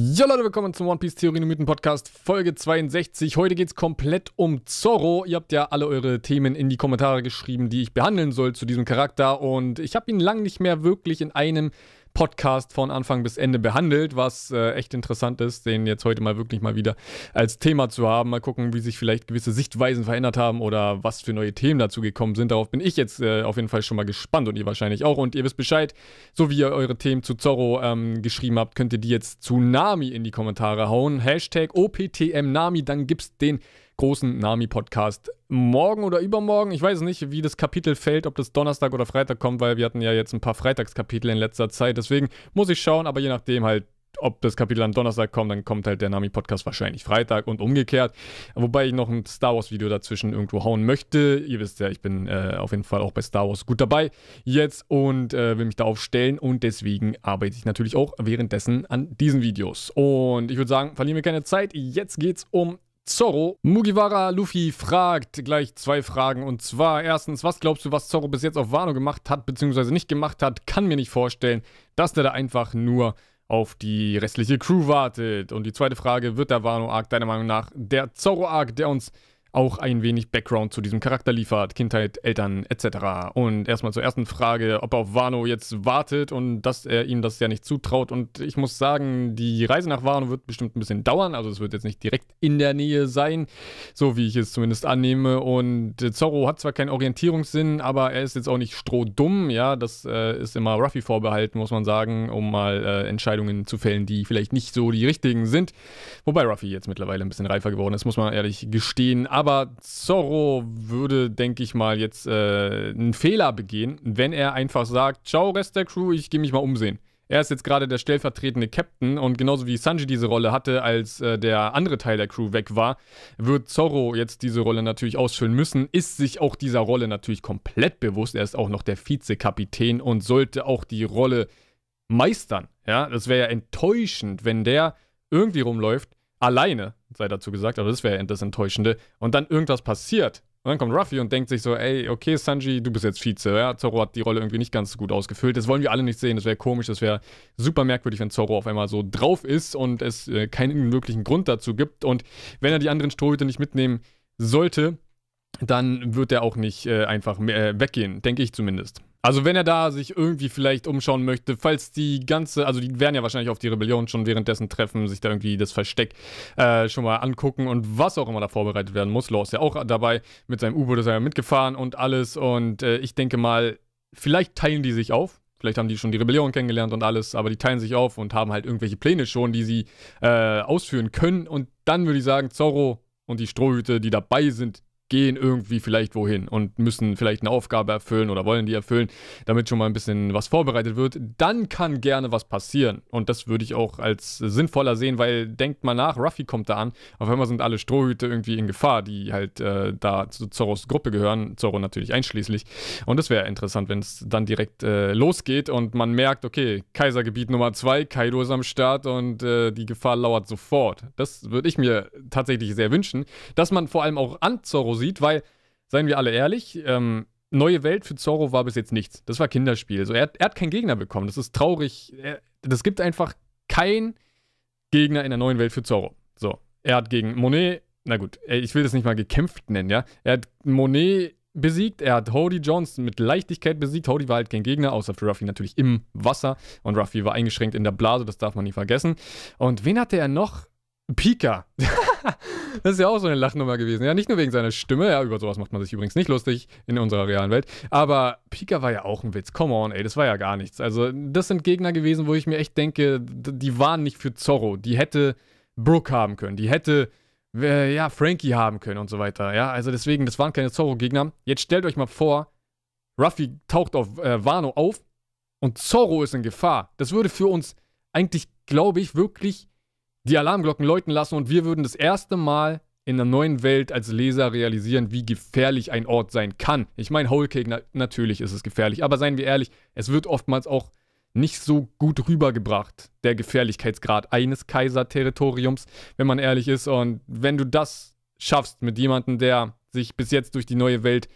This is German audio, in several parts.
Ja Leute, willkommen zum One Piece Theorien und Mythen Podcast Folge 62. Heute geht es komplett um Zorro. Ihr habt ja alle eure Themen in die Kommentare geschrieben, die ich behandeln soll zu diesem Charakter und ich habe ihn lang nicht mehr wirklich in einem Podcast von Anfang bis Ende behandelt, was äh, echt interessant ist, den jetzt heute mal wirklich mal wieder als Thema zu haben. Mal gucken, wie sich vielleicht gewisse Sichtweisen verändert haben oder was für neue Themen dazu gekommen sind. Darauf bin ich jetzt äh, auf jeden Fall schon mal gespannt und ihr wahrscheinlich auch. Und ihr wisst Bescheid, so wie ihr eure Themen zu Zorro ähm, geschrieben habt, könnt ihr die jetzt zu Nami in die Kommentare hauen. Hashtag OPTMNami, dann gibt's den großen Nami-Podcast morgen oder übermorgen. Ich weiß nicht, wie das Kapitel fällt, ob das Donnerstag oder Freitag kommt, weil wir hatten ja jetzt ein paar Freitagskapitel in letzter Zeit. Deswegen muss ich schauen, aber je nachdem halt, ob das Kapitel am Donnerstag kommt, dann kommt halt der Nami-Podcast wahrscheinlich Freitag und umgekehrt. Wobei ich noch ein Star Wars-Video dazwischen irgendwo hauen möchte. Ihr wisst ja, ich bin äh, auf jeden Fall auch bei Star Wars gut dabei jetzt und äh, will mich da aufstellen und deswegen arbeite ich natürlich auch währenddessen an diesen Videos. Und ich würde sagen, verlieren wir keine Zeit. Jetzt geht's um Zorro. Mugiwara Luffy fragt gleich zwei Fragen. Und zwar erstens, was glaubst du, was Zorro bis jetzt auf Wano gemacht hat, beziehungsweise nicht gemacht hat? Kann mir nicht vorstellen, dass der da einfach nur auf die restliche Crew wartet. Und die zweite Frage, wird der Wano-Arc deiner Meinung nach der Zorro-Arc, der uns auch ein wenig Background zu diesem Charakter liefert, Kindheit, Eltern etc. Und erstmal zur ersten Frage, ob er auf Wano jetzt wartet und dass er ihm das ja nicht zutraut. Und ich muss sagen, die Reise nach Wano wird bestimmt ein bisschen dauern. Also es wird jetzt nicht direkt in der Nähe sein, so wie ich es zumindest annehme. Und Zorro hat zwar keinen Orientierungssinn, aber er ist jetzt auch nicht strohdumm. Ja, das äh, ist immer Ruffy vorbehalten, muss man sagen, um mal äh, Entscheidungen zu fällen, die vielleicht nicht so die richtigen sind. Wobei Ruffy jetzt mittlerweile ein bisschen reifer geworden ist, muss man ehrlich gestehen. Aber Zorro würde, denke ich mal, jetzt äh, einen Fehler begehen, wenn er einfach sagt, ciao Rest der Crew, ich gehe mich mal umsehen. Er ist jetzt gerade der stellvertretende Captain und genauso wie Sanji diese Rolle hatte, als äh, der andere Teil der Crew weg war, wird Zorro jetzt diese Rolle natürlich ausfüllen müssen, ist sich auch dieser Rolle natürlich komplett bewusst. Er ist auch noch der Vizekapitän und sollte auch die Rolle meistern. Ja, das wäre ja enttäuschend, wenn der irgendwie rumläuft alleine, sei dazu gesagt, aber das wäre das Enttäuschende. Und dann irgendwas passiert. Und dann kommt Ruffy und denkt sich so, ey, okay, Sanji, du bist jetzt Vize. Ja, Zorro hat die Rolle irgendwie nicht ganz gut ausgefüllt. Das wollen wir alle nicht sehen. Das wäre komisch. Das wäre super merkwürdig, wenn Zorro auf einmal so drauf ist und es äh, keinen wirklichen Grund dazu gibt. Und wenn er die anderen Strohhüte nicht mitnehmen sollte, dann wird er auch nicht äh, einfach äh, weggehen, denke ich zumindest. Also wenn er da sich irgendwie vielleicht umschauen möchte, falls die ganze, also die werden ja wahrscheinlich auf die Rebellion schon währenddessen treffen, sich da irgendwie das Versteck äh, schon mal angucken und was auch immer da vorbereitet werden muss. Law ist ja auch dabei, mit seinem U-Boot ist er ja mitgefahren und alles und äh, ich denke mal, vielleicht teilen die sich auf. Vielleicht haben die schon die Rebellion kennengelernt und alles, aber die teilen sich auf und haben halt irgendwelche Pläne schon, die sie äh, ausführen können. Und dann würde ich sagen, Zorro und die Strohhüte, die dabei sind, gehen irgendwie vielleicht wohin und müssen vielleicht eine Aufgabe erfüllen oder wollen die erfüllen, damit schon mal ein bisschen was vorbereitet wird, dann kann gerne was passieren. Und das würde ich auch als sinnvoller sehen, weil denkt mal nach, Ruffy kommt da an, auf einmal sind alle Strohhüte irgendwie in Gefahr, die halt äh, da zu Zorros Gruppe gehören, Zorro natürlich einschließlich. Und das wäre interessant, wenn es dann direkt äh, losgeht und man merkt, okay, Kaisergebiet Nummer 2, Kaido ist am Start und äh, die Gefahr lauert sofort. Das würde ich mir tatsächlich sehr wünschen, dass man vor allem auch an Zorro sieht, weil, seien wir alle ehrlich, ähm, neue Welt für Zorro war bis jetzt nichts. Das war Kinderspiel. So, er, er hat keinen Gegner bekommen. Das ist traurig. Das gibt einfach keinen Gegner in der neuen Welt für Zorro. So, er hat gegen Monet, na gut, ich will das nicht mal gekämpft nennen, ja. Er hat Monet besiegt, er hat Hody Jones mit Leichtigkeit besiegt. Hody war halt kein Gegner, außer für Ruffy natürlich im Wasser. Und Ruffy war eingeschränkt in der Blase, das darf man nie vergessen. Und wen hatte er noch? Pika. das ist ja auch so eine Lachnummer gewesen. Ja, nicht nur wegen seiner Stimme. Ja, über sowas macht man sich übrigens nicht lustig in unserer realen Welt. Aber Pika war ja auch ein Witz. Come on, ey, das war ja gar nichts. Also, das sind Gegner gewesen, wo ich mir echt denke, die waren nicht für Zorro. Die hätte Brooke haben können. Die hätte, äh, ja, Frankie haben können und so weiter. Ja, also deswegen, das waren keine Zorro-Gegner. Jetzt stellt euch mal vor, Ruffy taucht auf äh, Wano auf und Zorro ist in Gefahr. Das würde für uns eigentlich, glaube ich, wirklich die Alarmglocken läuten lassen und wir würden das erste Mal in der neuen Welt als Leser realisieren, wie gefährlich ein Ort sein kann. Ich meine, Whole Cake, na natürlich ist es gefährlich, aber seien wir ehrlich, es wird oftmals auch nicht so gut rübergebracht, der Gefährlichkeitsgrad eines Kaiserterritoriums, wenn man ehrlich ist. Und wenn du das schaffst mit jemandem, der sich bis jetzt durch die neue Welt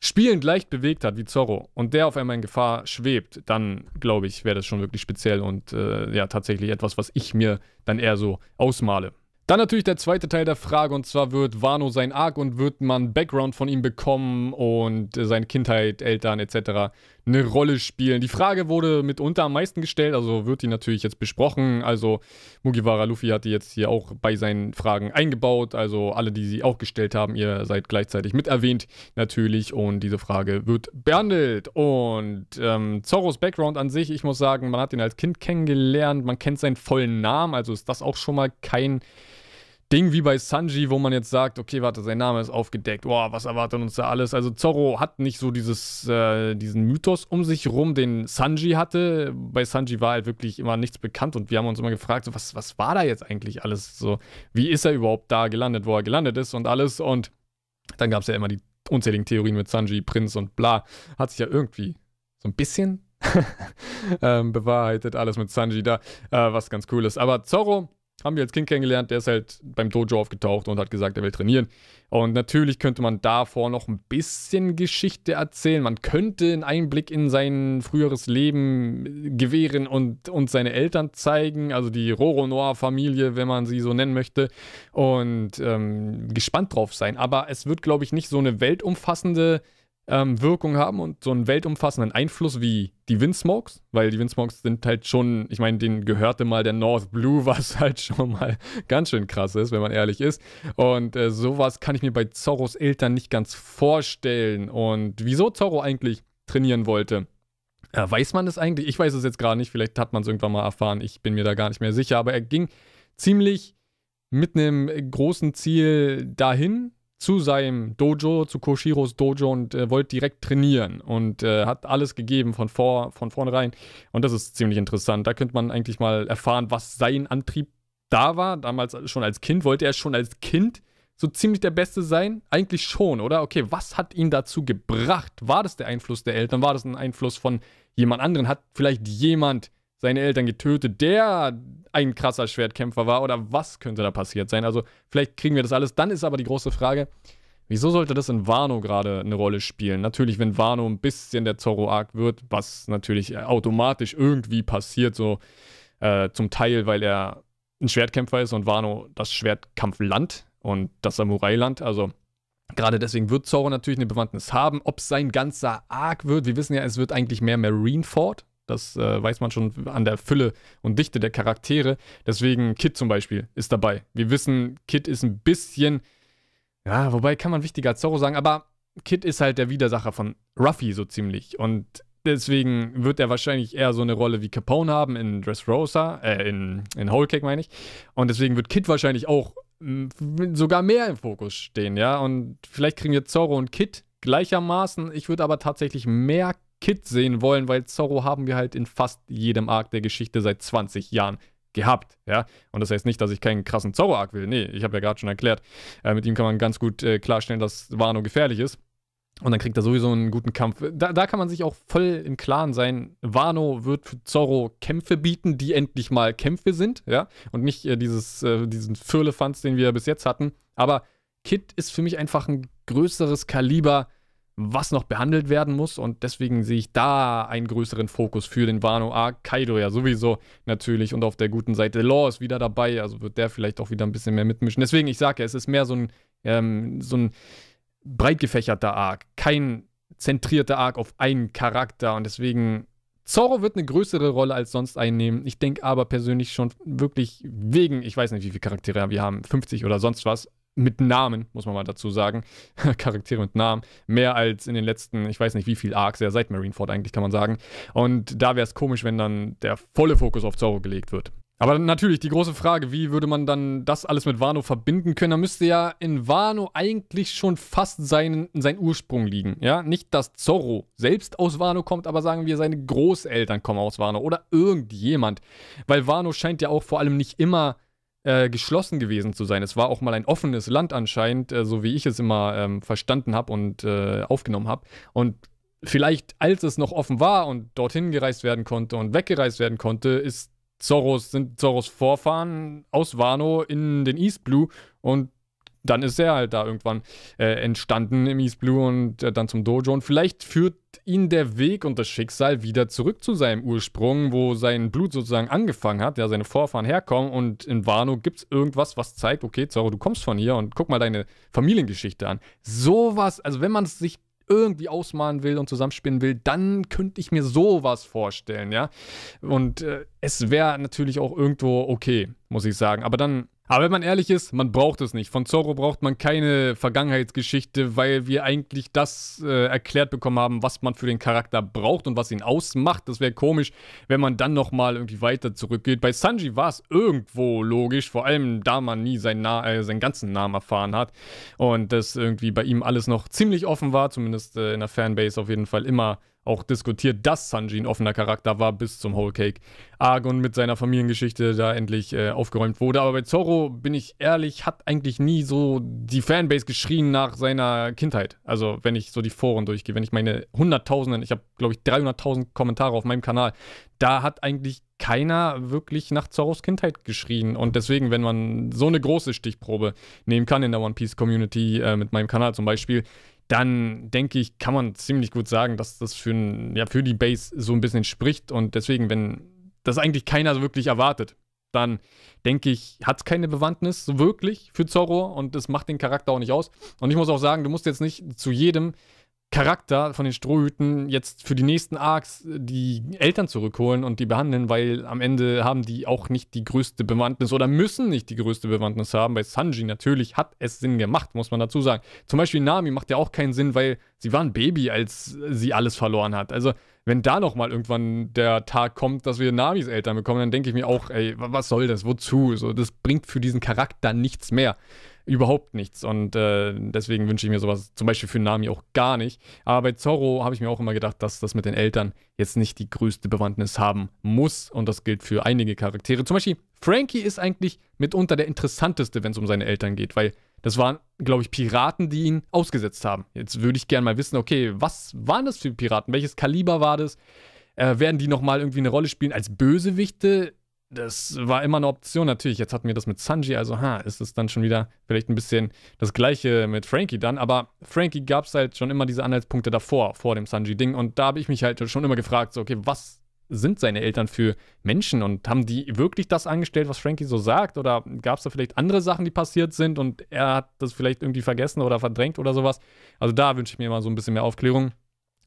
spielend leicht bewegt hat wie Zorro und der auf einmal in Gefahr schwebt, dann glaube ich, wäre das schon wirklich speziell und äh, ja, tatsächlich etwas, was ich mir dann eher so ausmale. Dann natürlich der zweite Teil der Frage und zwar wird Wano sein Arc und wird man Background von ihm bekommen und äh, seine Kindheit, Eltern etc. eine Rolle spielen. Die Frage wurde mitunter am meisten gestellt, also wird die natürlich jetzt besprochen. Also Mugiwara Luffy hat die jetzt hier auch bei seinen Fragen eingebaut. Also alle, die sie auch gestellt haben, ihr seid gleichzeitig mit erwähnt natürlich und diese Frage wird behandelt. Und ähm, Zorros Background an sich, ich muss sagen, man hat ihn als Kind kennengelernt, man kennt seinen vollen Namen, also ist das auch schon mal kein Ding wie bei Sanji, wo man jetzt sagt, okay, warte, sein Name ist aufgedeckt, boah, was erwartet uns da alles? Also Zorro hat nicht so dieses, äh, diesen Mythos um sich rum, den Sanji hatte. Bei Sanji war halt wirklich immer nichts bekannt und wir haben uns immer gefragt, so, was, was war da jetzt eigentlich alles? So, wie ist er überhaupt da gelandet, wo er gelandet ist und alles? Und dann gab es ja immer die unzähligen Theorien mit Sanji, Prinz und bla. Hat sich ja irgendwie so ein bisschen ähm, bewahrheitet, alles mit Sanji da, äh, was ganz cool ist. Aber Zorro haben wir als Kind kennengelernt, der ist halt beim Dojo aufgetaucht und hat gesagt, er will trainieren. Und natürlich könnte man davor noch ein bisschen Geschichte erzählen. Man könnte einen Einblick in sein früheres Leben gewähren und uns seine Eltern zeigen, also die Roronoa-Familie, wenn man sie so nennen möchte. Und ähm, gespannt drauf sein. Aber es wird, glaube ich, nicht so eine weltumfassende ähm, Wirkung haben und so einen weltumfassenden Einfluss wie die Windsmokes, weil die Windsmokes sind halt schon, ich meine, denen gehörte mal der North Blue, was halt schon mal ganz schön krass ist, wenn man ehrlich ist. Und äh, sowas kann ich mir bei Zorros Eltern nicht ganz vorstellen. Und wieso Zorro eigentlich trainieren wollte. Äh, weiß man es eigentlich? Ich weiß es jetzt gerade nicht, vielleicht hat man es irgendwann mal erfahren, ich bin mir da gar nicht mehr sicher, aber er ging ziemlich mit einem großen Ziel dahin, zu seinem Dojo, zu Koshiros Dojo und äh, wollte direkt trainieren und äh, hat alles gegeben von, vor, von vornherein. Und das ist ziemlich interessant. Da könnte man eigentlich mal erfahren, was sein Antrieb da war. Damals schon als Kind. Wollte er schon als Kind so ziemlich der Beste sein? Eigentlich schon, oder? Okay, was hat ihn dazu gebracht? War das der Einfluss der Eltern? War das ein Einfluss von jemand anderen? Hat vielleicht jemand seine Eltern getötet, der ein krasser Schwertkämpfer war oder was könnte da passiert sein? Also vielleicht kriegen wir das alles. Dann ist aber die große Frage, wieso sollte das in Wano gerade eine Rolle spielen? Natürlich, wenn Wano ein bisschen der Zorro-Arc wird, was natürlich automatisch irgendwie passiert, so äh, zum Teil, weil er ein Schwertkämpfer ist und Wano das Schwertkampfland und das Samurai-Land, also Gerade deswegen wird Zorro natürlich eine Bewandtnis haben. Ob sein ganzer Arc wird, wir wissen ja, es wird eigentlich mehr Marineford. Das äh, weiß man schon an der Fülle und Dichte der Charaktere. Deswegen Kit zum Beispiel ist dabei. Wir wissen, Kit ist ein bisschen, ja, wobei kann man wichtiger als Zorro sagen, aber Kit ist halt der Widersacher von Ruffy so ziemlich. Und deswegen wird er wahrscheinlich eher so eine Rolle wie Capone haben in Dressrosa, äh, in, in Whole Cake meine ich. Und deswegen wird Kit wahrscheinlich auch sogar mehr im Fokus stehen, ja. Und vielleicht kriegen wir Zorro und Kit gleichermaßen. Ich würde aber tatsächlich mehr Kid sehen wollen, weil Zorro haben wir halt in fast jedem Arc der Geschichte seit 20 Jahren gehabt, ja. Und das heißt nicht, dass ich keinen krassen Zorro-Arc will. Nee, ich habe ja gerade schon erklärt, äh, mit ihm kann man ganz gut äh, klarstellen, dass Wano gefährlich ist. Und dann kriegt er sowieso einen guten Kampf. Da, da, kann man sich auch voll im Klaren sein. Wano wird für Zorro Kämpfe bieten, die endlich mal Kämpfe sind, ja. Und nicht äh, dieses, äh, diesen Firlefanz, den wir bis jetzt hatten. Aber Kid ist für mich einfach ein größeres Kaliber was noch behandelt werden muss. Und deswegen sehe ich da einen größeren Fokus für den Wano Arc. Kaido ja sowieso natürlich. Und auf der guten Seite Law ist wieder dabei. Also wird der vielleicht auch wieder ein bisschen mehr mitmischen. Deswegen, ich sage ja, es ist mehr so ein, ähm, so ein breit gefächerter Arc. Kein zentrierter Arc auf einen Charakter. Und deswegen Zorro wird eine größere Rolle als sonst einnehmen. Ich denke aber persönlich schon wirklich wegen, ich weiß nicht, wie viele Charaktere wir haben, 50 oder sonst was, mit Namen, muss man mal dazu sagen. Charaktere mit Namen. Mehr als in den letzten, ich weiß nicht wie viel Arcs, ja seit Marineford eigentlich, kann man sagen. Und da wäre es komisch, wenn dann der volle Fokus auf Zorro gelegt wird. Aber natürlich die große Frage, wie würde man dann das alles mit Wano verbinden können? Da müsste ja in Wano eigentlich schon fast sein, sein Ursprung liegen. Ja, nicht, dass Zorro selbst aus Wano kommt, aber sagen wir, seine Großeltern kommen aus Wano oder irgendjemand. Weil Wano scheint ja auch vor allem nicht immer äh, geschlossen gewesen zu sein. Es war auch mal ein offenes Land anscheinend, äh, so wie ich es immer ähm, verstanden habe und äh, aufgenommen habe. Und vielleicht, als es noch offen war und dorthin gereist werden konnte und weggereist werden konnte, ist Zorros, sind Zorros Vorfahren aus Wano in den East Blue und dann ist er halt da irgendwann äh, entstanden im East Blue und äh, dann zum Dojo. Und vielleicht führt ihn der Weg und das Schicksal wieder zurück zu seinem Ursprung, wo sein Blut sozusagen angefangen hat, ja, seine Vorfahren herkommen. Und in Wano gibt es irgendwas, was zeigt, okay, Zorro, du kommst von hier und guck mal deine Familiengeschichte an. Sowas, also wenn man es sich irgendwie ausmalen will und zusammenspinnen will, dann könnte ich mir sowas vorstellen, ja. Und äh, es wäre natürlich auch irgendwo okay, muss ich sagen. Aber dann aber wenn man ehrlich ist, man braucht es nicht. Von Zorro braucht man keine Vergangenheitsgeschichte, weil wir eigentlich das äh, erklärt bekommen haben, was man für den Charakter braucht und was ihn ausmacht. Das wäre komisch, wenn man dann nochmal irgendwie weiter zurückgeht. Bei Sanji war es irgendwo logisch, vor allem da man nie seinen, Na äh, seinen ganzen Namen erfahren hat und das irgendwie bei ihm alles noch ziemlich offen war, zumindest äh, in der Fanbase auf jeden Fall immer auch diskutiert, dass Sanji ein offener Charakter war bis zum Whole Cake. Argon mit seiner Familiengeschichte da endlich äh, aufgeräumt wurde. Aber bei Zorro, bin ich ehrlich, hat eigentlich nie so die Fanbase geschrien nach seiner Kindheit. Also wenn ich so die Foren durchgehe, wenn ich meine Hunderttausenden, ich habe glaube ich 300.000 Kommentare auf meinem Kanal, da hat eigentlich keiner wirklich nach Zorros Kindheit geschrien. Und deswegen, wenn man so eine große Stichprobe nehmen kann in der One Piece Community, äh, mit meinem Kanal zum Beispiel, dann denke ich, kann man ziemlich gut sagen, dass das für, ja, für die Base so ein bisschen spricht. Und deswegen, wenn das eigentlich keiner wirklich erwartet, dann denke ich, hat es keine Bewandtnis so wirklich für Zorro und das macht den Charakter auch nicht aus. Und ich muss auch sagen, du musst jetzt nicht zu jedem Charakter von den Strohhüten jetzt für die nächsten Arcs die Eltern zurückholen und die behandeln, weil am Ende haben die auch nicht die größte Bewandtnis oder müssen nicht die größte Bewandtnis haben. Bei Sanji natürlich hat es Sinn gemacht, muss man dazu sagen. Zum Beispiel Nami macht ja auch keinen Sinn, weil sie war ein Baby, als sie alles verloren hat. Also wenn da nochmal irgendwann der Tag kommt, dass wir Namis Eltern bekommen, dann denke ich mir auch, ey, was soll das? Wozu? So, das bringt für diesen Charakter nichts mehr überhaupt nichts. Und äh, deswegen wünsche ich mir sowas zum Beispiel für Nami auch gar nicht. Aber bei Zorro habe ich mir auch immer gedacht, dass das mit den Eltern jetzt nicht die größte Bewandtnis haben muss. Und das gilt für einige Charaktere. Zum Beispiel Frankie ist eigentlich mitunter der interessanteste, wenn es um seine Eltern geht, weil das waren, glaube ich, Piraten, die ihn ausgesetzt haben. Jetzt würde ich gerne mal wissen, okay, was waren das für Piraten? Welches Kaliber war das? Äh, werden die nochmal irgendwie eine Rolle spielen als Bösewichte? Das war immer eine Option natürlich. Jetzt hatten wir das mit Sanji, also ha, ist es dann schon wieder vielleicht ein bisschen das gleiche mit Frankie dann. Aber Frankie gab es halt schon immer diese Anhaltspunkte davor, vor dem Sanji-Ding. Und da habe ich mich halt schon immer gefragt, so, okay, was sind seine Eltern für Menschen und haben die wirklich das angestellt, was Frankie so sagt? Oder gab es da vielleicht andere Sachen, die passiert sind und er hat das vielleicht irgendwie vergessen oder verdrängt oder sowas? Also da wünsche ich mir mal so ein bisschen mehr Aufklärung.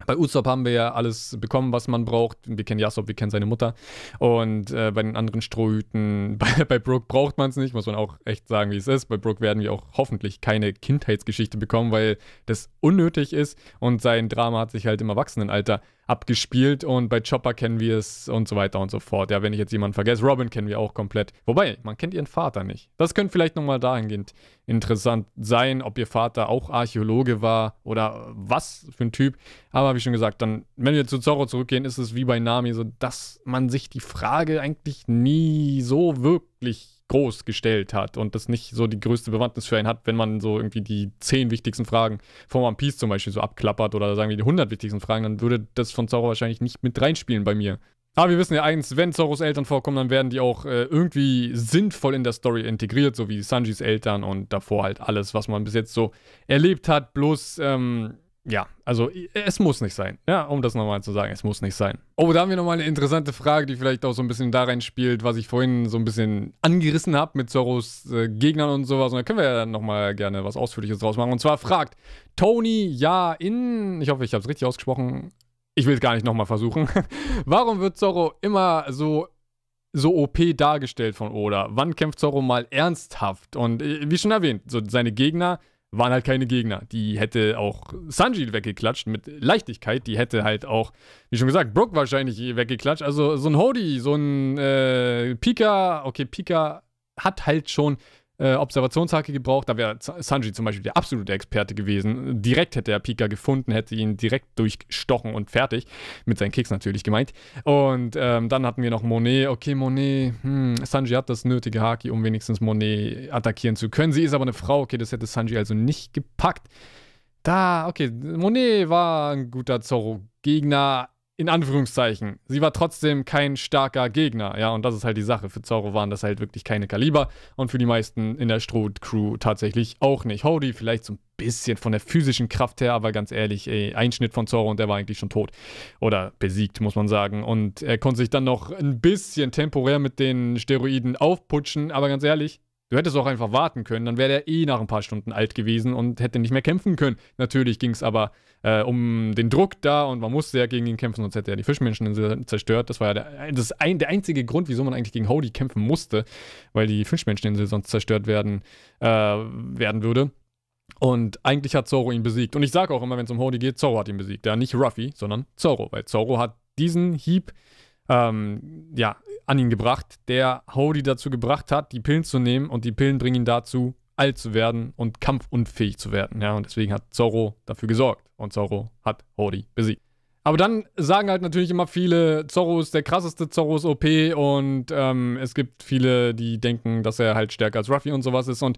Bei Usopp haben wir ja alles bekommen, was man braucht. Wir kennen Yasop, wir kennen seine Mutter. Und äh, bei den anderen Strohhüten, bei, bei Brooke braucht man es nicht, muss man auch echt sagen, wie es ist. Bei Brooke werden wir auch hoffentlich keine Kindheitsgeschichte bekommen, weil das unnötig ist. Und sein Drama hat sich halt im Erwachsenenalter abgespielt und bei Chopper kennen wir es und so weiter und so fort. Ja, wenn ich jetzt jemanden vergesse, Robin kennen wir auch komplett. Wobei, man kennt ihren Vater nicht. Das könnte vielleicht nochmal dahingehend interessant sein, ob ihr Vater auch Archäologe war oder was für ein Typ. Aber wie schon gesagt, dann, wenn wir zu Zorro zurückgehen, ist es wie bei Nami so, dass man sich die Frage eigentlich nie so wirklich groß gestellt hat und das nicht so die größte Bewandtnis für einen hat, wenn man so irgendwie die zehn wichtigsten Fragen von One Piece zum Beispiel so abklappert oder sagen wir die 100 wichtigsten Fragen, dann würde das von Zorro wahrscheinlich nicht mit reinspielen bei mir. Aber wir wissen ja eins, wenn Zorros Eltern vorkommen, dann werden die auch äh, irgendwie sinnvoll in der Story integriert, so wie Sanjis Eltern und davor halt alles, was man bis jetzt so erlebt hat. Bloß, ähm, ja, also es muss nicht sein. Ja, um das nochmal zu sagen, es muss nicht sein. Oh, da haben wir nochmal eine interessante Frage, die vielleicht auch so ein bisschen da reinspielt, was ich vorhin so ein bisschen angerissen habe mit Zorros äh, Gegnern und sowas. Und da können wir ja nochmal gerne was Ausführliches draus machen. Und zwar fragt Tony Ja in, ich hoffe, ich habe es richtig ausgesprochen. Ich will es gar nicht nochmal versuchen. Warum wird Zorro immer so so OP dargestellt von Oda? Wann kämpft Zorro mal ernsthaft? Und äh, wie schon erwähnt, so seine Gegner waren halt keine Gegner. Die hätte auch Sanji weggeklatscht mit Leichtigkeit. Die hätte halt auch, wie schon gesagt, Brook wahrscheinlich weggeklatscht. Also so ein Hody, so ein äh, Pika, okay, Pika hat halt schon äh, Observationshacke gebraucht. Da wäre Sanji zum Beispiel der absolute Experte gewesen. Direkt hätte er Pika gefunden, hätte ihn direkt durchstochen und fertig. Mit seinen Kicks natürlich gemeint. Und ähm, dann hatten wir noch Monet. Okay, Monet, hm, Sanji hat das nötige Haki, um wenigstens Monet attackieren zu können. Sie ist aber eine Frau. Okay, das hätte Sanji also nicht gepackt. Da, okay, Monet war ein guter Zorro-Gegner in Anführungszeichen, sie war trotzdem kein starker Gegner, ja, und das ist halt die Sache. Für Zoro waren das halt wirklich keine Kaliber und für die meisten in der Stroh-Crew tatsächlich auch nicht. Hody vielleicht so ein bisschen von der physischen Kraft her, aber ganz ehrlich, ey, Einschnitt von Zoro und der war eigentlich schon tot. Oder besiegt, muss man sagen. Und er konnte sich dann noch ein bisschen temporär mit den Steroiden aufputschen, aber ganz ehrlich, Du hättest auch einfach warten können, dann wäre der eh nach ein paar Stunden alt gewesen und hätte nicht mehr kämpfen können. Natürlich ging es aber äh, um den Druck da und man musste ja gegen ihn kämpfen, sonst hätte er die Fischmenscheninsel zerstört. Das war ja der, das ein, der einzige Grund, wieso man eigentlich gegen Hody kämpfen musste, weil die Fischmenscheninsel sonst zerstört werden, äh, werden würde. Und eigentlich hat Zoro ihn besiegt. Und ich sage auch immer, wenn es um Hody geht, Zoro hat ihn besiegt. Ja, nicht Ruffy, sondern Zoro, weil Zoro hat diesen Hieb ähm, ja, an ihn gebracht, der Hody dazu gebracht hat, die Pillen zu nehmen und die Pillen bringen ihn dazu, alt zu werden und kampfunfähig zu werden. Ja, und deswegen hat Zorro dafür gesorgt und Zorro hat Hody besiegt. Aber dann sagen halt natürlich immer viele, Zorro ist der krasseste, Zorro ist OP und ähm, es gibt viele, die denken, dass er halt stärker als Ruffy und sowas ist und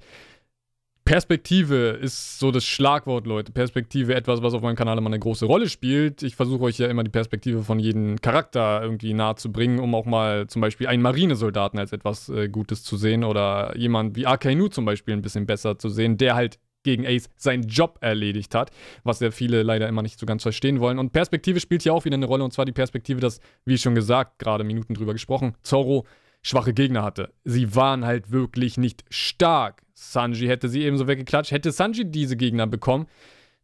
Perspektive ist so das Schlagwort, Leute. Perspektive, etwas, was auf meinem Kanal immer eine große Rolle spielt. Ich versuche euch ja immer die Perspektive von jedem Charakter irgendwie nahe zu bringen, um auch mal zum Beispiel einen Marinesoldaten als etwas äh, Gutes zu sehen oder jemand wie Akainu zum Beispiel ein bisschen besser zu sehen, der halt gegen Ace seinen Job erledigt hat, was ja viele leider immer nicht so ganz verstehen wollen. Und Perspektive spielt hier auch wieder eine Rolle, und zwar die Perspektive, dass, wie schon gesagt, gerade Minuten drüber gesprochen, Zorro schwache Gegner hatte. Sie waren halt wirklich nicht stark. Sanji hätte sie ebenso weggeklatscht. Hätte Sanji diese Gegner bekommen,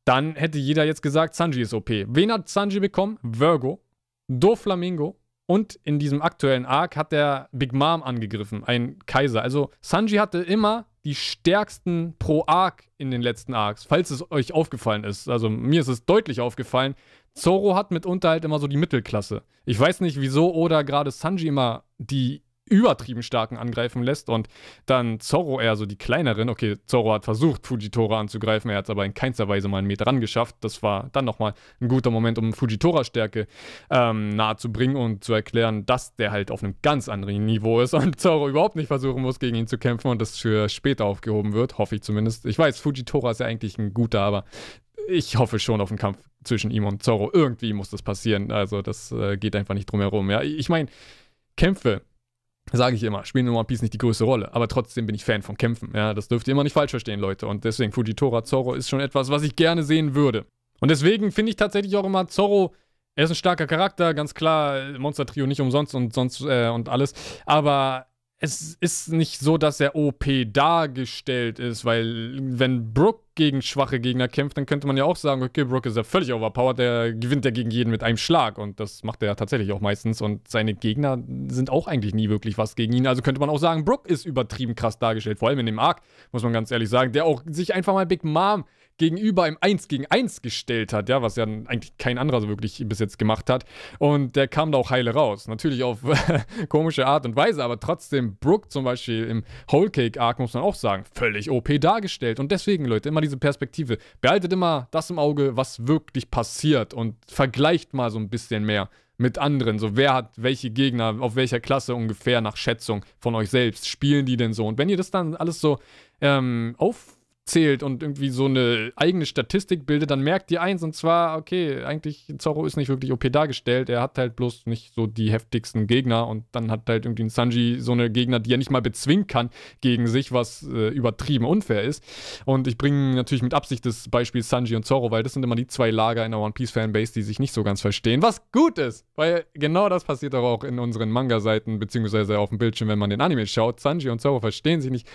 dann hätte jeder jetzt gesagt, Sanji ist OP. Wen hat Sanji bekommen? Virgo, Doflamingo und in diesem aktuellen Arc hat der Big Mom angegriffen, ein Kaiser. Also Sanji hatte immer die stärksten pro Arc in den letzten Arcs, falls es euch aufgefallen ist. Also mir ist es deutlich aufgefallen. Zoro hat mitunter halt immer so die Mittelklasse. Ich weiß nicht, wieso oder gerade Sanji immer die übertrieben starken angreifen lässt und dann Zorro eher so die kleineren. Okay, Zorro hat versucht, Fujitora anzugreifen, er hat es aber in keinster Weise mal einen Meter ran geschafft. Das war dann nochmal ein guter Moment, um Fujitora-Stärke ähm, nahe zu bringen und zu erklären, dass der halt auf einem ganz anderen Niveau ist und Zorro überhaupt nicht versuchen muss, gegen ihn zu kämpfen und das für später aufgehoben wird, hoffe ich zumindest. Ich weiß, Fujitora ist ja eigentlich ein guter, aber ich hoffe schon auf einen Kampf zwischen ihm und Zorro. Irgendwie muss das passieren. Also, das äh, geht einfach nicht drum herum. Ja, ich meine, Kämpfe sage ich immer, spielen in One Piece nicht die größte Rolle. Aber trotzdem bin ich Fan von Kämpfen. Ja, das dürft ihr immer nicht falsch verstehen, Leute. Und deswegen Fujitora Zorro ist schon etwas, was ich gerne sehen würde. Und deswegen finde ich tatsächlich auch immer Zorro, er ist ein starker Charakter, ganz klar, Monster Trio nicht umsonst und sonst äh, und alles. Aber es ist nicht so, dass er OP dargestellt ist, weil wenn Brook gegen schwache Gegner kämpft, dann könnte man ja auch sagen, okay, Brook ist ja völlig overpowered, der gewinnt ja gegen jeden mit einem Schlag und das macht er ja tatsächlich auch meistens und seine Gegner sind auch eigentlich nie wirklich was gegen ihn, also könnte man auch sagen, Brook ist übertrieben krass dargestellt, vor allem in dem Arc, muss man ganz ehrlich sagen, der auch sich einfach mal Big Mom gegenüber im 1 gegen 1 gestellt hat, ja, was ja eigentlich kein anderer so wirklich bis jetzt gemacht hat. Und der kam da auch heile raus. Natürlich auf komische Art und Weise, aber trotzdem, Brooke zum Beispiel im Whole Cake Arc, muss man auch sagen, völlig OP dargestellt. Und deswegen, Leute, immer diese Perspektive. Behaltet immer das im Auge, was wirklich passiert und vergleicht mal so ein bisschen mehr mit anderen. So, wer hat welche Gegner, auf welcher Klasse ungefähr nach Schätzung von euch selbst spielen die denn so? Und wenn ihr das dann alles so ähm, auf zählt und irgendwie so eine eigene Statistik bildet, dann merkt ihr eins und zwar, okay, eigentlich Zorro ist nicht wirklich OP dargestellt, er hat halt bloß nicht so die heftigsten Gegner und dann hat halt irgendwie ein Sanji so eine Gegner, die er nicht mal bezwingen kann gegen sich, was äh, übertrieben unfair ist. Und ich bringe natürlich mit Absicht das Beispiel Sanji und Zorro, weil das sind immer die zwei Lager in der One Piece Fanbase, die sich nicht so ganz verstehen, was gut ist, weil genau das passiert auch in unseren Manga-Seiten, beziehungsweise auf dem Bildschirm, wenn man den Anime schaut. Sanji und Zorro verstehen sich nicht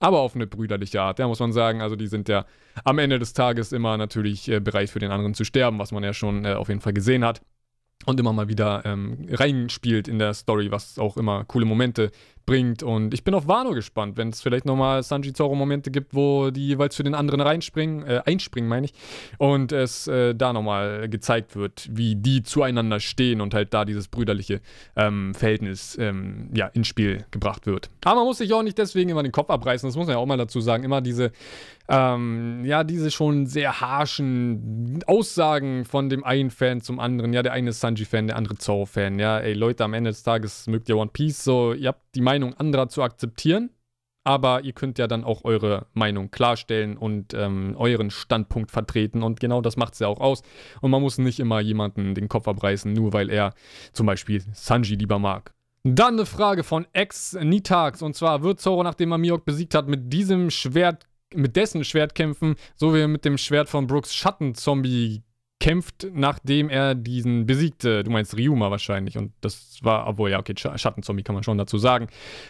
aber auf eine brüderliche Art, ja, muss man sagen. Also die sind ja am Ende des Tages immer natürlich äh, bereit für den anderen zu sterben, was man ja schon äh, auf jeden Fall gesehen hat. Und immer mal wieder ähm, reinspielt in der Story, was auch immer coole Momente bringt. Und ich bin auf Wano gespannt, wenn es vielleicht nochmal Sanji Zoro-Momente gibt, wo die jeweils für den anderen reinspringen, äh, einspringen, meine ich. Und es äh, da nochmal gezeigt wird, wie die zueinander stehen und halt da dieses brüderliche ähm, Verhältnis ähm, ja, ins Spiel gebracht wird. Aber man muss sich auch nicht deswegen immer den Kopf abreißen, das muss man ja auch mal dazu sagen. Immer diese, ähm, ja, diese schon sehr harschen Aussagen von dem einen Fan zum anderen. Ja, der eine ist Sanji-Fan, der andere Zoro-Fan. Ja, ey, Leute, am Ende des Tages mögt ihr One Piece so, ihr habt die Meinung anderer zu akzeptieren, aber ihr könnt ja dann auch eure Meinung klarstellen und ähm, euren Standpunkt vertreten und genau das macht es ja auch aus. Und man muss nicht immer jemanden den Kopf abreißen, nur weil er zum Beispiel Sanji lieber mag. Dann eine Frage von Ex Nitax und zwar wird Zoro, nachdem er Mihawk besiegt hat, mit diesem Schwert, mit dessen Schwert kämpfen, so wie er mit dem Schwert von Brooks Schattenzombie kämpft, nachdem er diesen besiegte. Du meinst Ryuma wahrscheinlich. Und das war, obwohl, ja, okay, Schattenzombie kann man schon dazu sagen.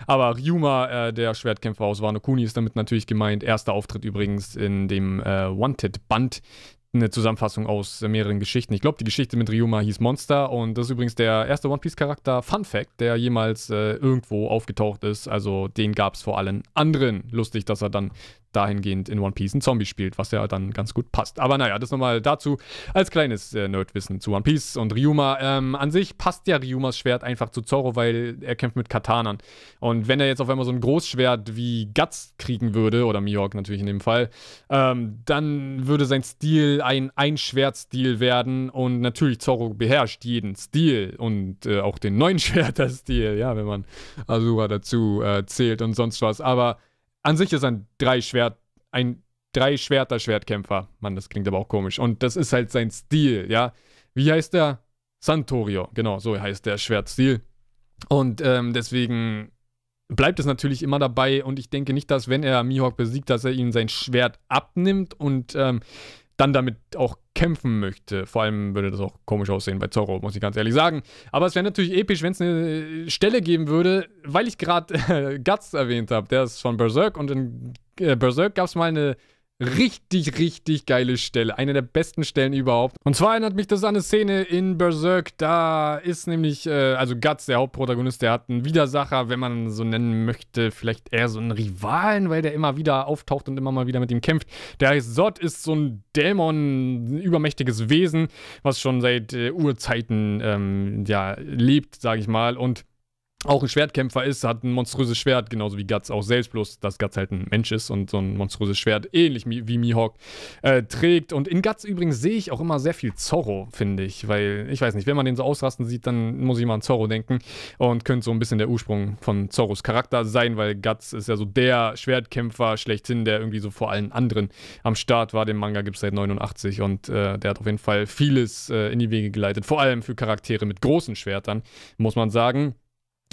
Aber Ryuma, äh, der Schwertkämpfer aus Wano Kuni, ist damit natürlich gemeint. Erster Auftritt übrigens in dem äh, Wanted-Band. Eine Zusammenfassung aus äh, mehreren Geschichten. Ich glaube, die Geschichte mit Ryuma hieß Monster und das ist übrigens der erste One Piece-Charakter, Fun Fact, der jemals äh, irgendwo aufgetaucht ist. Also den gab es vor allen anderen. Lustig, dass er dann dahingehend in One Piece ein Zombie spielt, was ja dann ganz gut passt. Aber naja, das nochmal dazu als kleines äh, Nerdwissen zu One Piece und Ryuma. Ähm, an sich passt ja Ryumas Schwert einfach zu Zoro, weil er kämpft mit Katanern. Und wenn er jetzt auf einmal so ein Großschwert wie Guts kriegen würde, oder Mihawk natürlich in dem Fall, ähm, dann würde sein Stil ein Einschwertstil werden und natürlich Zoro beherrscht jeden Stil und äh, auch den neuen Schwerter-Stil, ja, wenn man Asura dazu äh, zählt und sonst was. Aber an sich ist ein Drei-Schwert, ein Drei-Schwerter-Schwertkämpfer. Mann, das klingt aber auch komisch. Und das ist halt sein Stil, ja. Wie heißt der? Santorio, genau, so heißt der Schwertstil. Und ähm, deswegen bleibt es natürlich immer dabei und ich denke nicht, dass wenn er Mihawk besiegt, dass er ihm sein Schwert abnimmt und ähm, dann damit auch kämpfen möchte. Vor allem würde das auch komisch aussehen bei Zorro, muss ich ganz ehrlich sagen. Aber es wäre natürlich episch, wenn es eine Stelle geben würde, weil ich gerade äh, Guts erwähnt habe. Der ist von Berserk und in äh, Berserk gab es mal eine richtig, richtig geile Stelle. Eine der besten Stellen überhaupt. Und zwar erinnert mich das an eine Szene in Berserk. Da ist nämlich, äh, also Guts, der Hauptprotagonist, der hat einen Widersacher, wenn man so nennen möchte, vielleicht eher so einen Rivalen, weil der immer wieder auftaucht und immer mal wieder mit ihm kämpft. Der heißt Zod, ist so ein Dämon, ein übermächtiges Wesen, was schon seit äh, Urzeiten ähm, ja, lebt, sage ich mal. Und auch ein Schwertkämpfer ist, hat ein monströses Schwert, genauso wie Guts auch selbst, bloß dass Guts halt ein Mensch ist und so ein monströses Schwert, ähnlich wie Mihawk, äh, trägt. Und in Guts übrigens sehe ich auch immer sehr viel Zorro, finde ich, weil, ich weiß nicht, wenn man den so ausrasten sieht, dann muss ich immer an Zorro denken und könnte so ein bisschen der Ursprung von Zorros Charakter sein, weil Guts ist ja so der Schwertkämpfer schlechthin, der irgendwie so vor allen anderen am Start war. Den Manga gibt es seit 89 und äh, der hat auf jeden Fall vieles äh, in die Wege geleitet, vor allem für Charaktere mit großen Schwertern, muss man sagen.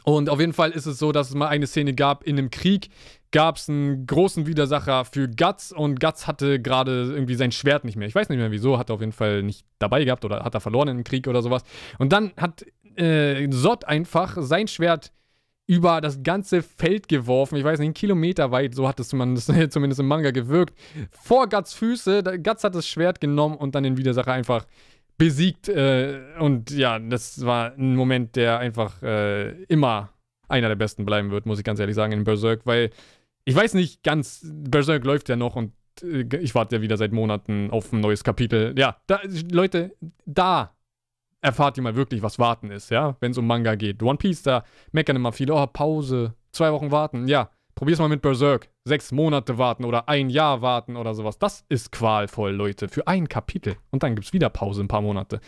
Und auf jeden Fall ist es so, dass es mal eine Szene gab in einem Krieg, gab es einen großen Widersacher für Guts und Guts hatte gerade irgendwie sein Schwert nicht mehr. Ich weiß nicht mehr wieso, hat er auf jeden Fall nicht dabei gehabt oder hat er verloren im Krieg oder sowas. Und dann hat äh, Sod einfach sein Schwert über das ganze Feld geworfen. Ich weiß nicht, einen Kilometer weit, so hat es zumindest, zumindest im Manga gewirkt. Vor Guts Füße. Guts hat das Schwert genommen und dann den Widersacher einfach besiegt. Äh, und ja, das war ein Moment, der einfach äh, immer einer der besten bleiben wird, muss ich ganz ehrlich sagen, in Berserk, weil ich weiß nicht ganz, Berserk läuft ja noch und äh, ich warte ja wieder seit Monaten auf ein neues Kapitel. Ja, da, Leute, da erfahrt ihr mal wirklich, was warten ist, ja, wenn es um Manga geht. One Piece, da meckern immer viele, oh, Pause, zwei Wochen warten, ja. Probier's mal mit Berserk. Sechs Monate warten oder ein Jahr warten oder sowas. Das ist qualvoll, Leute. Für ein Kapitel. Und dann gibt's wieder Pause, ein paar Monate.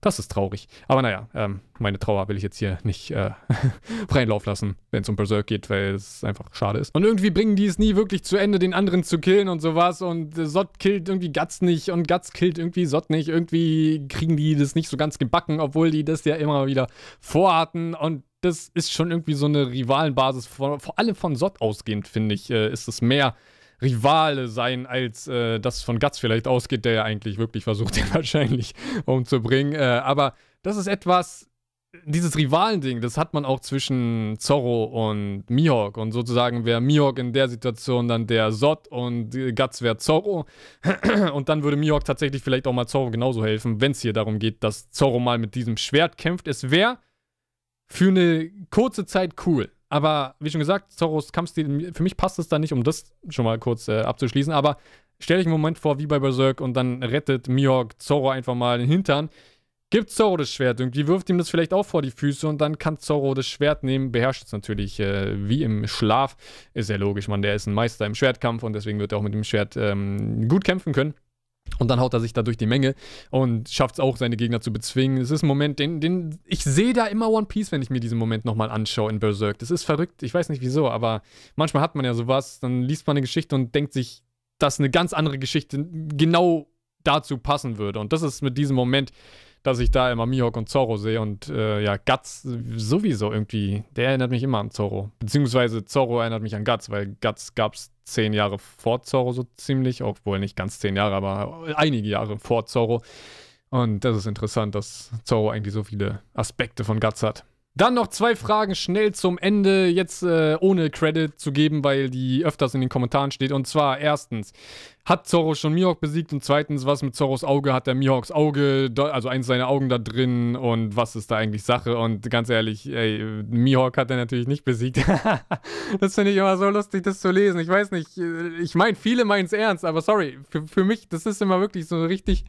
Das ist traurig. Aber naja, ähm, meine Trauer will ich jetzt hier nicht äh, freien Lauf lassen, wenn es um Berserk geht, weil es einfach schade ist. Und irgendwie bringen die es nie wirklich zu Ende, den anderen zu killen und sowas. Und äh, Sot killt irgendwie Guts nicht und Guts killt irgendwie Sot nicht. Irgendwie kriegen die das nicht so ganz gebacken, obwohl die das ja immer wieder vorhatten. Und das ist schon irgendwie so eine Rivalenbasis, vor, vor allem von Sot ausgehend, finde ich, äh, ist es mehr Rivale sein, als äh, das von Guts vielleicht ausgeht, der ja eigentlich wirklich versucht, ihn wahrscheinlich umzubringen. Äh, aber das ist etwas, dieses Rivalending, das hat man auch zwischen Zorro und Mihawk. Und sozusagen wäre Mihawk in der Situation dann der Sot und Guts wäre Zorro. Und dann würde Mihawk tatsächlich vielleicht auch mal Zorro genauso helfen, wenn es hier darum geht, dass Zorro mal mit diesem Schwert kämpft. Es wäre für eine kurze Zeit cool. Aber wie schon gesagt, Zorros Kampfstil, für mich passt es da nicht, um das schon mal kurz äh, abzuschließen. Aber stell dich einen Moment vor, wie bei Berserk, und dann rettet Mihawk Zorro einfach mal den Hintern. Gibt Zorro das Schwert irgendwie, wirft ihm das vielleicht auch vor die Füße und dann kann Zorro das Schwert nehmen, beherrscht es natürlich äh, wie im Schlaf. Ist ja logisch, man, der ist ein Meister im Schwertkampf und deswegen wird er auch mit dem Schwert ähm, gut kämpfen können. Und dann haut er sich da durch die Menge und schafft es auch, seine Gegner zu bezwingen. Es ist ein Moment, den, den ich sehe da immer One Piece, wenn ich mir diesen Moment nochmal anschaue in Berserk. Das ist verrückt, ich weiß nicht wieso, aber manchmal hat man ja sowas, dann liest man eine Geschichte und denkt sich, dass eine ganz andere Geschichte genau dazu passen würde. Und das ist mit diesem Moment, dass ich da immer Mihawk und Zorro sehe und äh, ja, Guts sowieso irgendwie, der erinnert mich immer an Zorro. Beziehungsweise Zorro erinnert mich an Guts, weil Guts gab es zehn Jahre vor Zorro so ziemlich, obwohl nicht ganz zehn Jahre, aber einige Jahre vor Zorro. Und das ist interessant, dass Zorro eigentlich so viele Aspekte von Guts hat. Dann noch zwei Fragen schnell zum Ende, jetzt äh, ohne Credit zu geben, weil die öfters in den Kommentaren steht. Und zwar erstens, hat Zorro schon Mihawk besiegt? Und zweitens, was mit Zorros Auge? Hat der Mihawks Auge, also eins seiner Augen da drin? Und was ist da eigentlich Sache? Und ganz ehrlich, ey, Mihawk hat er natürlich nicht besiegt. das finde ich immer so lustig, das zu lesen. Ich weiß nicht, äh, ich meine, viele meinen es ernst, aber sorry, für, für mich, das ist immer wirklich so richtig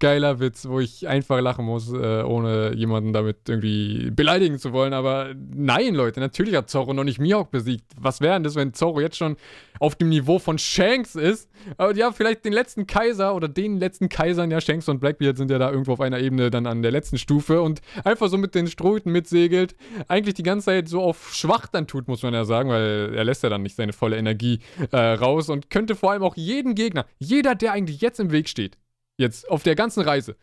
geiler Witz, wo ich einfach lachen muss, äh, ohne jemanden damit irgendwie beleidigen zu wollen. Aber nein, Leute, natürlich hat Zorro noch nicht Mihawk besiegt. Was wäre denn das, wenn Zorro jetzt schon auf dem Niveau von Shanks ist? Aber ja, vielleicht den letzten Kaiser oder den letzten Kaisern, ja, Shanks und Blackbeard sind ja da irgendwo auf einer Ebene dann an der letzten Stufe und einfach so mit den Strohhüten mitsegelt, eigentlich die ganze Zeit so auf schwach dann tut, muss man ja sagen, weil er lässt ja dann nicht seine volle Energie äh, raus und könnte vor allem auch jeden Gegner, jeder, der eigentlich jetzt im Weg steht, jetzt auf der ganzen Reise,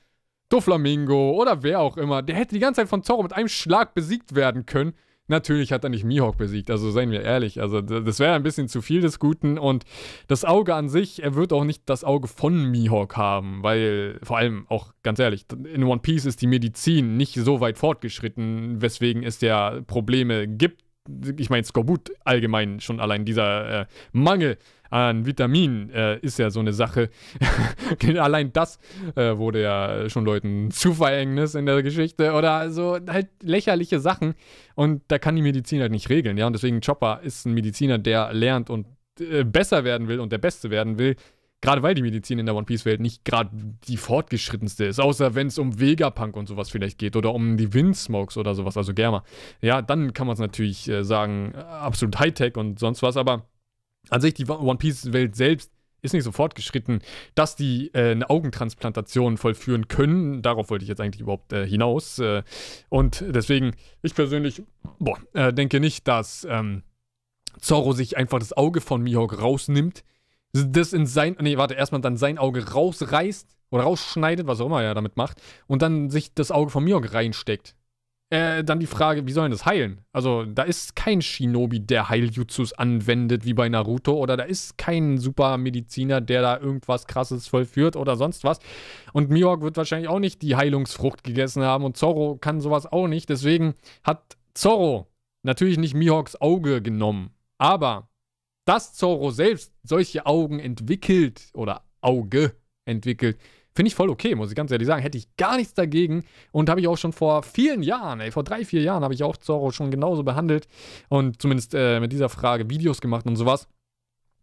Doflamingo oder wer auch immer, der hätte die ganze Zeit von Zorro mit einem Schlag besiegt werden können. Natürlich hat er nicht Mihawk besiegt, also seien wir ehrlich. Also das wäre ein bisschen zu viel des Guten und das Auge an sich, er wird auch nicht das Auge von Mihawk haben, weil vor allem auch ganz ehrlich, in One Piece ist die Medizin nicht so weit fortgeschritten, weswegen es ja Probleme gibt. Ich meine, Skorbut allgemein schon allein dieser äh, Mangel an Vitaminen äh, ist ja so eine Sache. Allein das äh, wurde ja schon Leuten zu Verhängnis in der Geschichte oder so halt lächerliche Sachen und da kann die Medizin halt nicht regeln, ja. Und deswegen Chopper ist ein Mediziner, der lernt und äh, besser werden will und der Beste werden will. Gerade weil die Medizin in der One Piece-Welt nicht gerade die fortgeschrittenste ist, außer wenn es um Vegapunk und sowas vielleicht geht oder um die Windsmokes oder sowas, also Germa. Ja, dann kann man es natürlich äh, sagen, absolut Hightech und sonst was, aber an sich die One Piece-Welt selbst ist nicht so fortgeschritten, dass die äh, eine Augentransplantation vollführen können. Darauf wollte ich jetzt eigentlich überhaupt äh, hinaus. Äh, und deswegen, ich persönlich boah, äh, denke nicht, dass ähm, Zorro sich einfach das Auge von Mihawk rausnimmt, das in sein, nee, warte, erstmal dann sein Auge rausreißt oder rausschneidet, was auch immer er damit macht, und dann sich das Auge von Mihawk reinsteckt. Äh, dann die Frage, wie sollen das heilen? Also, da ist kein Shinobi, der Heiljutsus anwendet, wie bei Naruto, oder da ist kein Supermediziner, der da irgendwas krasses vollführt oder sonst was. Und Mihawk wird wahrscheinlich auch nicht die Heilungsfrucht gegessen haben und Zorro kann sowas auch nicht. Deswegen hat Zorro natürlich nicht Mihawks Auge genommen. Aber dass Zorro selbst solche Augen entwickelt oder Auge entwickelt, Finde ich voll okay, muss ich ganz ehrlich sagen. Hätte ich gar nichts dagegen. Und habe ich auch schon vor vielen Jahren, ey, vor drei, vier Jahren habe ich auch Zorro schon genauso behandelt. Und zumindest äh, mit dieser Frage Videos gemacht und sowas.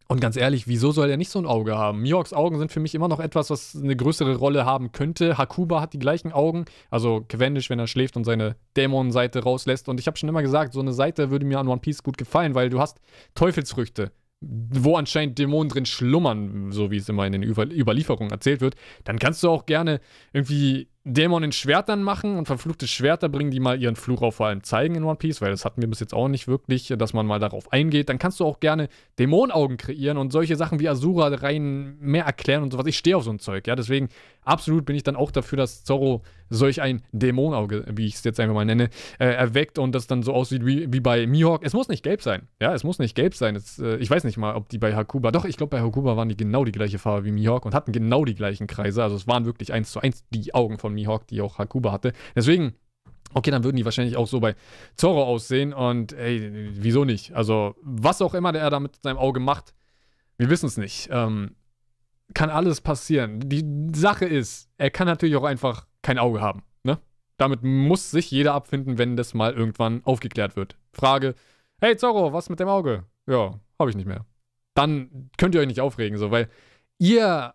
Und ganz ehrlich, wieso soll er nicht so ein Auge haben? Mihawks Augen sind für mich immer noch etwas, was eine größere Rolle haben könnte. Hakuba hat die gleichen Augen. Also Cavendish, wenn er schläft und seine Dämonenseite rauslässt. Und ich habe schon immer gesagt, so eine Seite würde mir an One Piece gut gefallen, weil du hast Teufelsfrüchte wo anscheinend Dämonen drin schlummern, so wie es immer in den Über Überlieferungen erzählt wird, dann kannst du auch gerne irgendwie Dämonen Schwertern machen und verfluchte Schwerter bringen, die mal ihren Fluch auf vor allem zeigen in One Piece, weil das hatten wir bis jetzt auch nicht wirklich, dass man mal darauf eingeht. Dann kannst du auch gerne Dämonenaugen kreieren und solche Sachen wie Asura rein mehr erklären und sowas. Ich stehe auf so ein Zeug, ja. Deswegen absolut bin ich dann auch dafür, dass Zorro solch ein Dämonenauge, wie ich es jetzt einfach mal nenne, äh, erweckt und das dann so aussieht wie, wie bei Mihawk. Es muss nicht gelb sein, ja. Es muss nicht gelb sein. Es, äh, ich weiß nicht mal, ob die bei Hakuba, doch, ich glaube bei Hakuba waren die genau die gleiche Farbe wie Mihawk und hatten genau die gleichen Kreise. Also es waren wirklich eins zu eins die Augen von Mihawk, die auch Hakuba hatte. Deswegen, okay, dann würden die wahrscheinlich auch so bei Zorro aussehen und ey, wieso nicht? Also, was auch immer der da mit seinem Auge macht, wir wissen es nicht. Ähm, kann alles passieren. Die Sache ist, er kann natürlich auch einfach kein Auge haben. Ne? Damit muss sich jeder abfinden, wenn das mal irgendwann aufgeklärt wird. Frage: Hey Zorro, was mit dem Auge? Ja, habe ich nicht mehr. Dann könnt ihr euch nicht aufregen, so, weil ihr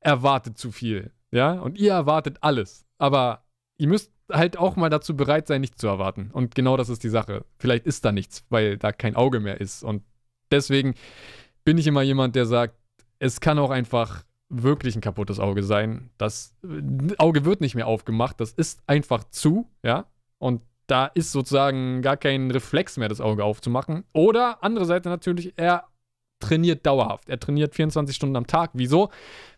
erwartet zu viel. Ja, und ihr erwartet alles. Aber ihr müsst halt auch mal dazu bereit sein, nichts zu erwarten. Und genau das ist die Sache. Vielleicht ist da nichts, weil da kein Auge mehr ist. Und deswegen bin ich immer jemand, der sagt, es kann auch einfach wirklich ein kaputtes Auge sein. Das äh, Auge wird nicht mehr aufgemacht, das ist einfach zu, ja. Und da ist sozusagen gar kein Reflex mehr, das Auge aufzumachen. Oder andere Seite natürlich, er trainiert dauerhaft. Er trainiert 24 Stunden am Tag. Wieso?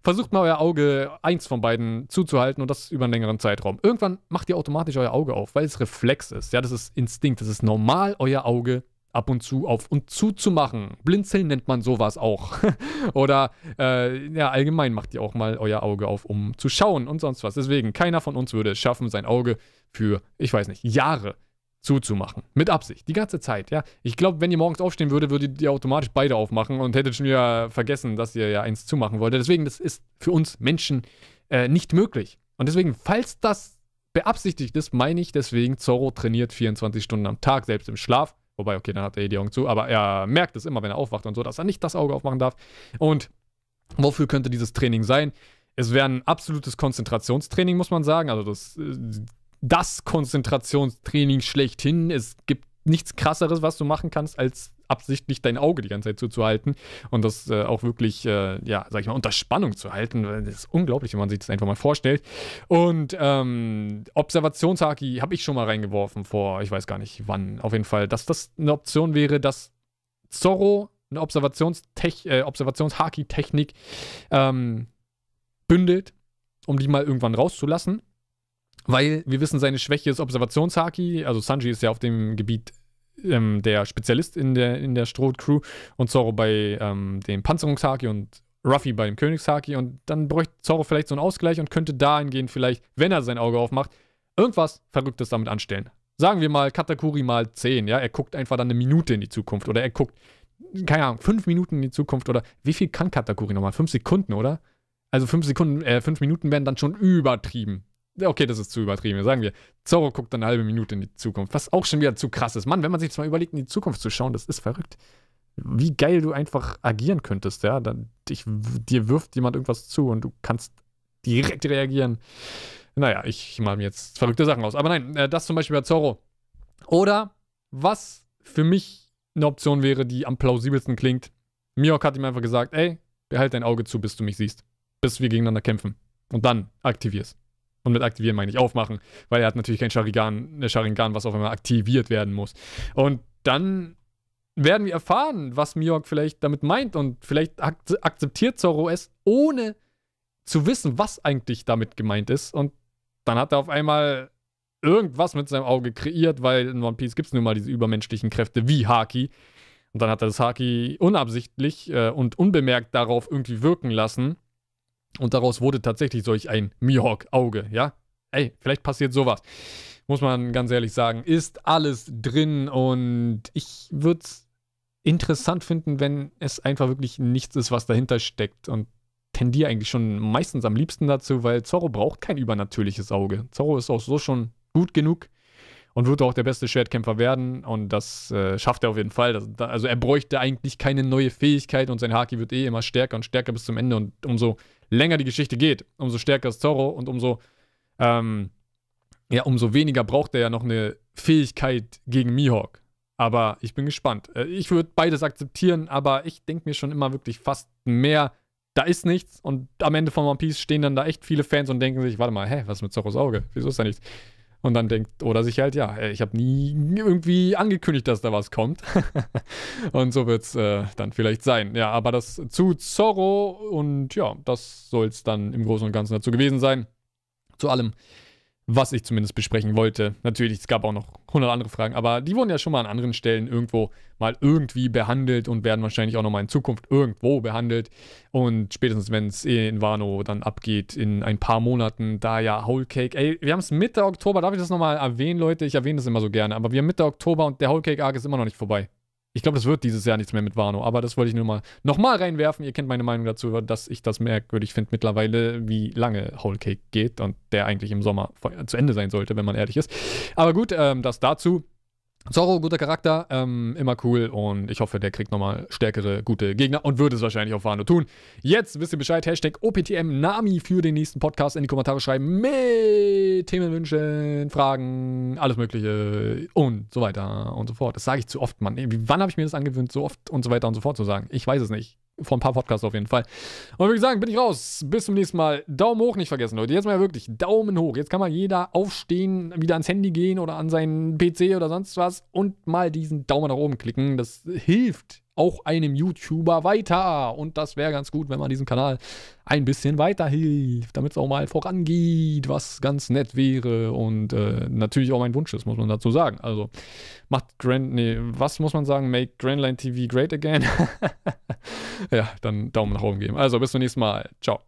Versucht mal euer Auge eins von beiden zuzuhalten und das über einen längeren Zeitraum. Irgendwann macht ihr automatisch euer Auge auf, weil es Reflex ist. Ja, das ist Instinkt. Das ist normal, euer Auge ab und zu auf und zu zu machen. Blinzeln nennt man sowas auch. Oder äh, ja, allgemein macht ihr auch mal euer Auge auf, um zu schauen und sonst was. Deswegen, keiner von uns würde es schaffen, sein Auge für, ich weiß nicht, Jahre zuzumachen. Mit Absicht. Die ganze Zeit, ja. Ich glaube, wenn ihr morgens aufstehen würdet, würdet ihr automatisch beide aufmachen und hättet schon wieder vergessen, dass ihr ja eins zumachen wolltet. Deswegen, das ist für uns Menschen äh, nicht möglich. Und deswegen, falls das beabsichtigt ist, meine ich deswegen, Zorro trainiert 24 Stunden am Tag, selbst im Schlaf. Wobei, okay, dann hat er eh die Augen zu, aber er merkt es immer, wenn er aufwacht und so, dass er nicht das Auge aufmachen darf. Und wofür könnte dieses Training sein? Es wäre ein absolutes Konzentrationstraining, muss man sagen. Also das, äh, das Konzentrationstraining schlechthin. Es gibt nichts krasseres, was du machen kannst, als absichtlich dein Auge die ganze Zeit zuzuhalten und das äh, auch wirklich, äh, ja, sag ich mal, unter Spannung zu halten. Das ist unglaublich, wenn man sich das einfach mal vorstellt. Und ähm, Observationshaki habe ich schon mal reingeworfen vor, ich weiß gar nicht wann, auf jeden Fall, dass das eine Option wäre, dass Zorro eine Observationstech äh, Observationshaki-Technik ähm, bündelt, um die mal irgendwann rauszulassen weil wir wissen, seine Schwäche ist Observationshaki. Also Sanji ist ja auf dem Gebiet ähm, der Spezialist in der, in der Stroh-Crew und Zoro bei ähm, dem Panzerungshaki und Ruffy bei dem Königshaki. Und dann bräuchte Zoro vielleicht so einen Ausgleich und könnte dahingehend vielleicht, wenn er sein Auge aufmacht, irgendwas Verrücktes damit anstellen. Sagen wir mal Katakuri mal 10, ja. Er guckt einfach dann eine Minute in die Zukunft oder er guckt, keine Ahnung, fünf Minuten in die Zukunft oder wie viel kann Katakuri nochmal? Fünf Sekunden, oder? Also fünf Sekunden, äh, fünf Minuten werden dann schon übertrieben. Okay, das ist zu übertrieben. Sagen wir, Zorro guckt eine halbe Minute in die Zukunft, was auch schon wieder zu krass ist. Mann, wenn man sich jetzt mal überlegt, in die Zukunft zu schauen, das ist verrückt. Wie geil du einfach agieren könntest, ja. Dann, dich, dir wirft jemand irgendwas zu und du kannst direkt reagieren. Naja, ich mal mir jetzt verrückte Sachen aus. Aber nein, äh, das zum Beispiel bei Zorro. Oder was für mich eine Option wäre, die am plausibelsten klingt. Mihawk hat ihm einfach gesagt, ey, behalt dein Auge zu, bis du mich siehst. Bis wir gegeneinander kämpfen. Und dann aktivierst. Und mit aktivieren meine ich aufmachen, weil er hat natürlich kein Sharingan, eine Sharingan, was auf einmal aktiviert werden muss. Und dann werden wir erfahren, was Mihawk vielleicht damit meint und vielleicht ak akzeptiert Zoro es, ohne zu wissen, was eigentlich damit gemeint ist. Und dann hat er auf einmal irgendwas mit seinem Auge kreiert, weil in One Piece gibt es nun mal diese übermenschlichen Kräfte wie Haki. Und dann hat er das Haki unabsichtlich äh, und unbemerkt darauf irgendwie wirken lassen. Und daraus wurde tatsächlich solch ein Mihawk-Auge, ja? Ey, vielleicht passiert sowas. Muss man ganz ehrlich sagen. Ist alles drin und ich würde es interessant finden, wenn es einfach wirklich nichts ist, was dahinter steckt. Und tendiere eigentlich schon meistens am liebsten dazu, weil Zorro braucht kein übernatürliches Auge. Zorro ist auch so schon gut genug und wird auch der beste Schwertkämpfer werden. Und das äh, schafft er auf jeden Fall. Das, also er bräuchte eigentlich keine neue Fähigkeit und sein Haki wird eh immer stärker und stärker bis zum Ende. Und umso länger die Geschichte geht, umso stärker ist Zorro und umso, ähm, ja, umso weniger braucht er ja noch eine Fähigkeit gegen Mihawk. Aber ich bin gespannt. Äh, ich würde beides akzeptieren, aber ich denke mir schon immer wirklich fast mehr, da ist nichts. Und am Ende von One Piece stehen dann da echt viele Fans und denken sich, warte mal, hä, was ist mit Zorros Auge? Wieso ist da nichts? Und dann denkt oder sich halt, ja, ich habe nie irgendwie angekündigt, dass da was kommt. und so wird es äh, dann vielleicht sein. Ja, aber das zu Zorro und ja, das soll es dann im Großen und Ganzen dazu gewesen sein. Zu allem was ich zumindest besprechen wollte. Natürlich, es gab auch noch 100 andere Fragen, aber die wurden ja schon mal an anderen Stellen irgendwo mal irgendwie behandelt und werden wahrscheinlich auch nochmal in Zukunft irgendwo behandelt. Und spätestens, wenn es in Wano dann abgeht, in ein paar Monaten, da ja Whole Cake, ey, wir haben es Mitte Oktober, darf ich das nochmal erwähnen, Leute? Ich erwähne das immer so gerne, aber wir haben Mitte Oktober und der Whole Cake Arc ist immer noch nicht vorbei. Ich glaube, das wird dieses Jahr nichts mehr mit Wano, aber das wollte ich nur mal nochmal reinwerfen. Ihr kennt meine Meinung dazu, dass ich das merkwürdig finde mittlerweile, wie lange Whole Cake geht und der eigentlich im Sommer zu Ende sein sollte, wenn man ehrlich ist. Aber gut, ähm, das dazu. Zorro, guter Charakter, ähm, immer cool und ich hoffe, der kriegt nochmal stärkere, gute Gegner und würde es wahrscheinlich auf Wano tun. Jetzt wisst ihr Bescheid, Hashtag OPTM Nami für den nächsten Podcast in die Kommentare schreiben mit Themenwünschen, Fragen, alles mögliche und so weiter und so fort. Das sage ich zu oft, Mann. Wann habe ich mir das angewöhnt, so oft und so weiter und so fort zu sagen? Ich weiß es nicht. Vor ein paar Podcasts auf jeden Fall. Und würde ich sagen, bin ich raus. Bis zum nächsten Mal. Daumen hoch nicht vergessen, Leute. Jetzt mal wirklich Daumen hoch. Jetzt kann mal jeder aufstehen, wieder ans Handy gehen oder an seinen PC oder sonst was und mal diesen Daumen nach oben klicken. Das hilft auch einem YouTuber weiter. Und das wäre ganz gut, wenn man diesem Kanal ein bisschen weiterhilft, damit es auch mal vorangeht, was ganz nett wäre. Und äh, natürlich auch mein Wunsch ist, muss man dazu sagen. Also macht Grand, nee, was muss man sagen? Make Grandline TV great again. ja, dann Daumen nach oben geben. Also bis zum nächsten Mal. Ciao.